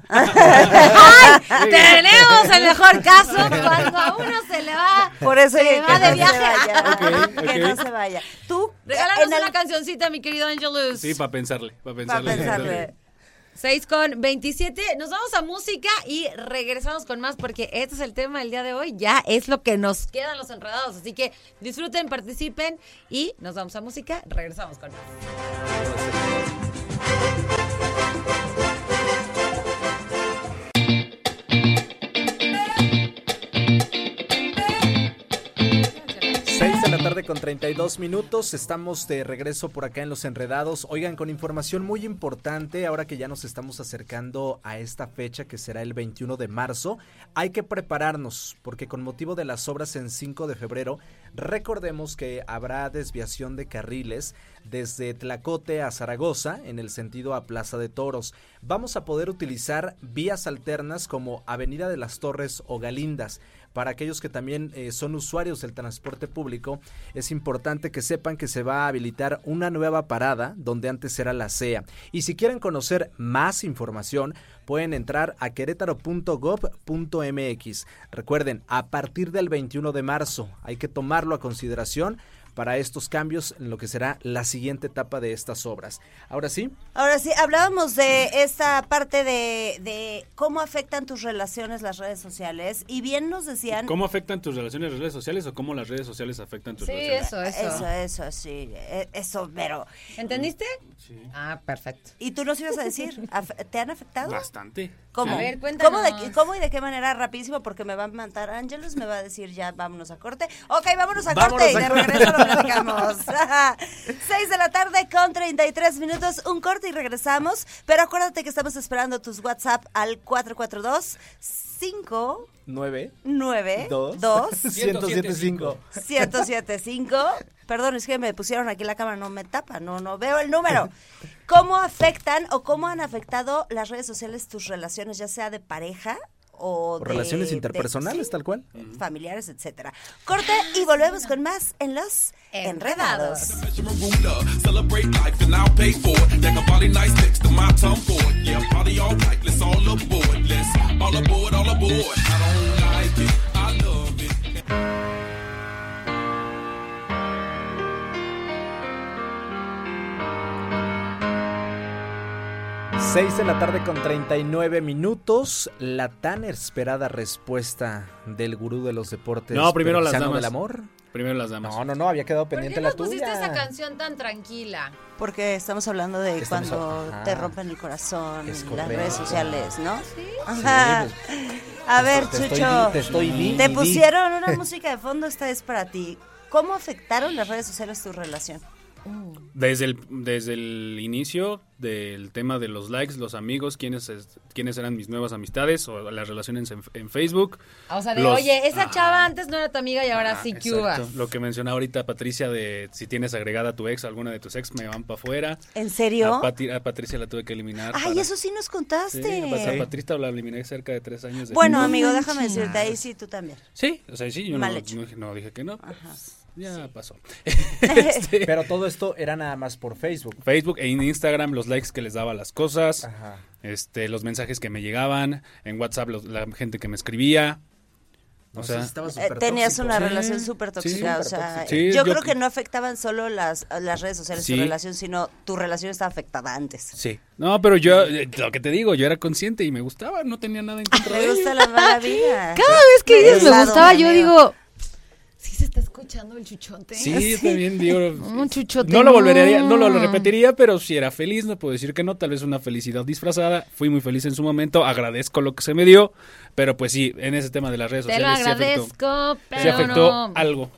¡Ay! Tenemos el mejor caso cuando a uno se le va, Por eso se que va de no viaje. se vaya. Ok, Que no se vaya. Tú, Regálanos una cancioncita, mi querido Angelus. Sí, para pensarle, para pensarle. pensarle. 6 con 27. Nos vamos a música y regresamos con más porque este es el tema del día de hoy. Ya es lo que nos quedan los enredados. Así que disfruten, participen y nos vamos a música. Regresamos con más. Tarde con 32 minutos, estamos de regreso por acá en Los Enredados. Oigan, con información muy importante, ahora que ya nos estamos acercando a esta fecha que será el 21 de marzo, hay que prepararnos porque con motivo de las obras en 5 de febrero, recordemos que habrá desviación de carriles desde Tlacote a Zaragoza en el sentido a Plaza de Toros. Vamos a poder utilizar vías alternas como Avenida de las Torres o Galindas. Para aquellos que también eh, son usuarios del transporte público, es importante que sepan que se va a habilitar una nueva parada donde antes era la CEA. Y si quieren conocer más información, pueden entrar a querétaro.gov.mx. Recuerden, a partir del 21 de marzo hay que tomarlo a consideración para estos cambios en lo que será la siguiente etapa de estas obras. Ahora sí, Ahora sí, hablábamos de esta parte de, de cómo afectan tus relaciones las redes sociales y bien nos decían... ¿Cómo afectan tus relaciones las redes sociales o cómo las redes sociales afectan tus Sí, relaciones? eso, eso. Eso, eso, sí, e- eso, pero... ¿Entendiste? Ah, perfecto. ¿Y tú nos ibas a decir? ¿af- ¿Te han afectado? Bastante. ¿Cómo? A ver, ¿Cómo, de, cuéntanos. ¿Cómo y de qué manera? Rapidísimo, porque me va a matar Ángelos, me va a decir ya, vámonos a corte. Ok, vámonos a Vámonos corte y a de corte. regreso lo platicamos. Seis de la tarde con 33 minutos, un corte y regresamos. Pero acuérdate que estamos esperando tus WhatsApp al 442 5 9, 9 2, 2 1075. 1075. Perdón, es que me pusieron aquí la cámara, no me tapa, no, no veo el número. ¿Cómo afectan o cómo han afectado las redes sociales tus relaciones, ya sea de pareja o, O de- relaciones de- interpersonales, sí, tal cual. familiares, etcétera. Corte y volvemos con más en los enredados. 6 de la tarde con 39 minutos. La tan esperada respuesta del gurú de los deportes. No, primero las damas. del amor. Primero las damas. No, no, no, había quedado ¿Por pendiente qué la nos pusiste tuya. esa canción tan tranquila? Porque estamos hablando de Estamos cuando a- te rompen el corazón, las redes sociales, ¿no? Sí. Ajá. A Te ver, estoy- te estoy Chucho, te estoy pusieron una música de fondo, esta es para ti. ¿Cómo afectaron las redes sociales tu relación? Desde el, desde el inicio del tema de los likes, los amigos, quiénes, es- quiénes eran mis nuevas amistades o las relaciones en, en Facebook. O sea, de, Los- oye, esa Ah, chava antes no era tu amiga y ahora ah, sí, exacto. Lo que mencionaba ahorita Patricia de si tienes agregada a tu ex, alguna de tus ex me van para afuera. ¿En serio? A, Pati- a Patricia la tuve que eliminar. Ay, para- eso sí nos contaste. a Patricia la eliminé cerca de tres años. de- bueno, No amigo, déjame decirte, ahí sí tú también. Sí, o sea, sí, yo no, Mal hecho. no dije- no dije que no. pues, ya pasó. Pero todo esto era nada más por Facebook. Facebook e Instagram los likes que les daba a las cosas, este, los mensajes que me llegaban, en WhatsApp los- la gente que me escribía. O No, sea, Eh, súper tenías tóxico. una Sí, relación súper sí, tóxica, o súper sea. Sí, yo, yo creo que- no afectaban solo las, las redes sociales Sí. tu relación, sino tu relación estaba afectada antes. Sí. No, pero yo, eh, lo que te digo, yo era consciente y me gustaba, no tenía nada en contra de Me gusta la mala vida. Cada vez que dices me gustaba, yo digo, ¿sí se está escuchando el chuchote? Sí, también digo. Un chuchote. No lo volvería, no lo repetiría, pero si era feliz, no puedo decir que no, tal vez una felicidad disfrazada. Fui muy feliz en su momento, agradezco lo que se me dio, pero pues sí, en ese tema de las redes Te lo sociales sí afectó, agradezco, pero sí afectó no. algo.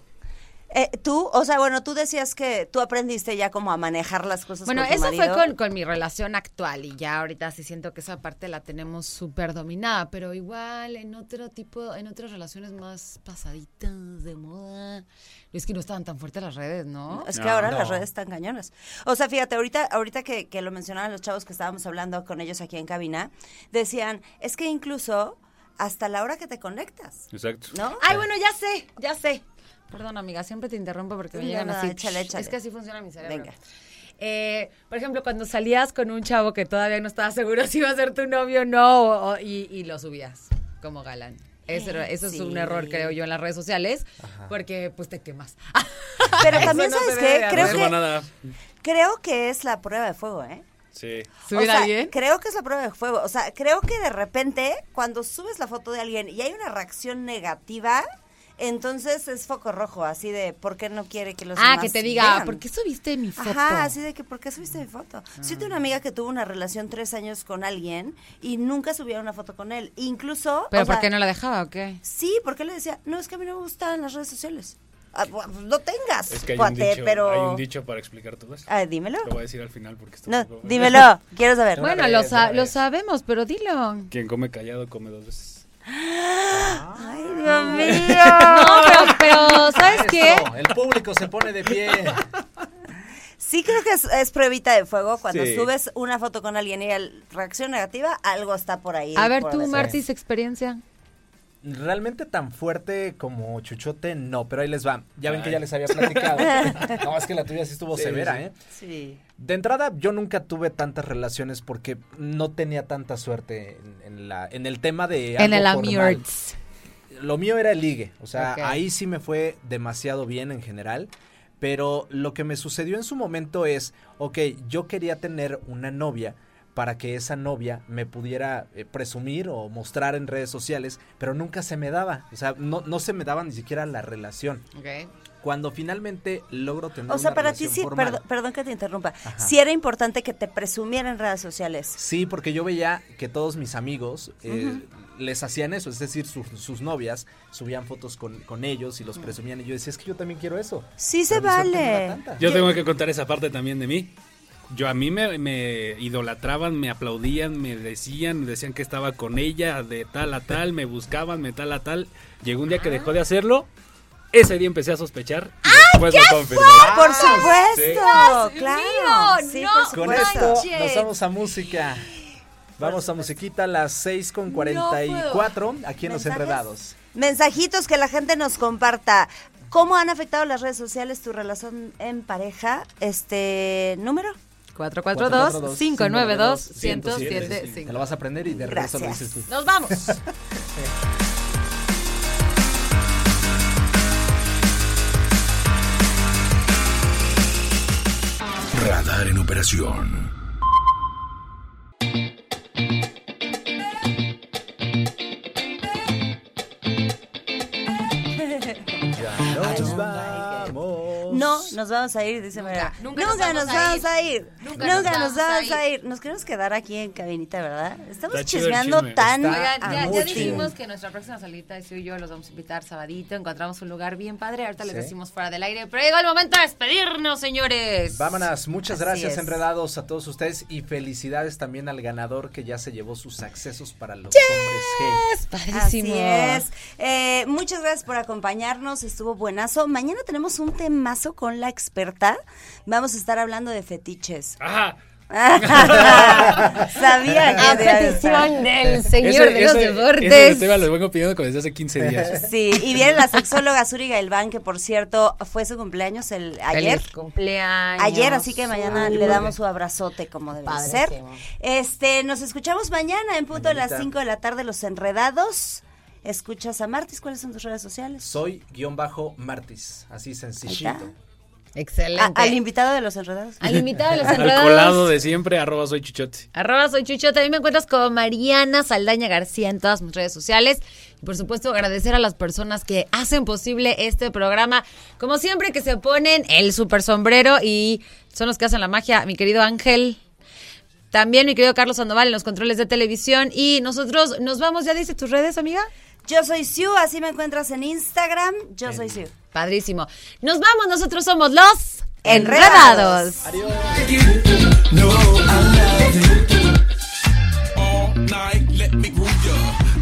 Eh, tú, o sea, bueno, tú decías que tú aprendiste ya como a manejar las cosas Bueno, con tu eso fue con, con mi relación actual y ya ahorita sí siento que esa parte la tenemos súper dominada, pero igual en otro tipo, en otras relaciones más pasaditas de moda, es que no estaban tan fuertes las redes, ¿no? Es que ahora las redes están cañonas. O sea, fíjate, ahorita, ahorita que, que lo mencionaban los chavos que estábamos hablando con ellos aquí en cabina, decían, es que incluso hasta la hora que te conectas, Exacto. ¿no? Ay, bueno, ya sé, ya sé. Perdón, amiga, siempre te interrumpo porque me llegan no, así. échale, échale. Es que así funciona mi cerebro. Venga. Eh, por ejemplo, cuando salías con un chavo que todavía no estaba seguro si iba a ser tu novio o no, o- o- y, y lo subías como galán. Eso, eso es un error, creo yo, en las redes sociales, porque pues te quemas. Pero también, no ¿sabes qué? Creo que, nada. creo que es la prueba de fuego, ¿eh? Sí. ¿Subir o sea, a alguien? Creo que es la prueba de fuego. O sea, creo que de repente, cuando subes la foto de alguien y hay una reacción negativa, entonces es foco rojo, así de ¿por qué no quiere que los Ah, demás que te diga, vean? ¿por qué subiste mi foto? Ajá, así de que ¿por qué subiste mi foto? Sí tengo una amiga que tuvo una relación tres años con alguien y nunca subía una foto con él. Incluso... ¿Pero o por sea, qué no la dejaba o qué? Sí, porque le decía, no, es que a mí no me gustan las redes sociales. Ah, bu- no tengas, Es que hay un, dicho, pero... hay un dicho para explicar todo eso. Ah, dímelo. Lo voy a decir al final porque está No, poco- dímelo, quiero saber. Bueno, lo, sa- lo sabemos, pero dilo. Quien come callado come dos veces. Ay, Dios mío. No, pero, pero ¿sabes qué? El público se pone de pie. Sí creo que es, es pruebita de fuego cuando Sí. subes una foto con alguien y el reacción negativa, algo está por ahí. A ver por tú. Martis, experiencia. Realmente tan fuerte como Chuchote, no, pero ahí les va. Ya ven que ya les había platicado. no, es que la tuya sí estuvo Sí, severa, sí. ¿eh? Sí. De entrada, yo nunca tuve tantas relaciones porque no tenía tanta suerte en, en la, en el tema de. En el formal. Amirts. Lo mío era el ligue, o sea, ahí sí me fue demasiado bien en general. Pero lo que me sucedió en su momento es, ok, yo quería tener una novia para que esa novia me pudiera eh, presumir o mostrar en redes sociales, pero nunca se me daba, o sea, no, no se me daba ni siquiera la relación. Ok. Cuando finalmente logro tener O sea, una para ti relación sí, perdón, perdón que te interrumpa, Ajá. sí era importante que te presumieran en redes sociales. Sí, porque yo veía que todos mis amigos eh, les hacían eso, es decir, sus- sus novias subían fotos con, con ellos y los presumían y yo decía, es que yo también quiero eso. Sí se vale. Yo tengo que contar esa parte también de mí. Yo a mí me, me idolatraban, me aplaudían, me decían, me decían que estaba con ella de tal a tal, me buscaban, me tal a tal. Llegó un día que dejó de hacerlo. Ese día empecé a sospechar. Y después lo confirmé. Por supuesto, Dios claro. mío, sí, no por Con supuesto. esto nos vamos a música. Vamos a musiquita a las 6 con 44 aquí en Los ¿Mensajes? Enredados. Mensajitos que la gente nos comparta. ¿Cómo han afectado las redes sociales tu relación en pareja? Este número. 442-592-1075. Te lo vas a aprender y de regreso lo Gracias. dices tú. Nos vamos. Radar en operación. Nos vamos a ir, dice María. nunca Nunca, nos nos vamos a a ir. Nunca Nunca, nos nos vamos a ir. Nos queremos quedar aquí en cabinita, ¿verdad? Estamos Está chismeando chisme. tan Oigan, ya, dijimos que nuestra próxima salita es tú y yo los vamos a invitar sabadito, encontramos un lugar bien padre, ahorita les decimos fuera del aire, pero llegó el momento de despedirnos, señores. Vámonos, muchas Así gracias es. enredados a todos ustedes y felicidades también al ganador que ya se llevó sus accesos para los hombres G. Es padrísimo. Así es. Eh, muchas gracias por acompañarnos. Estuvo buenazo. Mañana tenemos un temazo con la experta. Vamos a estar hablando de fetiches. Ajá. Sabía que a petición del señor de los ese- deportes. Ese tema lo vengo pidiendo como desde hace 15 días. Sí, y viene la sexóloga Zuri Gailván, que por cierto fue su cumpleaños el ayer. Feliz cumpleaños. Ayer, así que mañana Uy. le damos su abrazote como debe ser. Padrísimo. Este, nos escuchamos mañana en punto de las Mañanita. 5 de la tarde, Los Enredados. Escuchas a Martis, ¿cuáles son tus redes sociales? Soy guion bajo Martis, así sencillito. Excelente. A- al invitado de Los Enredados. Al invitado de los Al enredados. colado de siempre, arroba soy chuchote. Arroba soy Chuchote. A mí me encuentras como Mariana Saldaña García en todas mis redes sociales. Y por supuesto, agradecer a las personas que hacen posible este programa. Como siempre, que se ponen el super sombrero y son los que hacen la magia. Mi querido Ángel. También mi querido Carlos Sandoval en los controles de televisión. Y nosotros nos vamos. ¿Ya dice tus redes, amiga? Yo soy Siu, así me encuentras en Instagram. Yo soy Siu. Padrísimo. Nos vamos. Nosotros somos los Enredados. Enredados. No, I love it. All night, let me groove ya.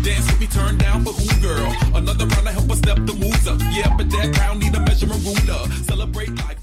Dance with me, turn down for who, girl? Another round to help us step the moves up. Yeah, but that crowd need a measurement ruler. Celebrate life.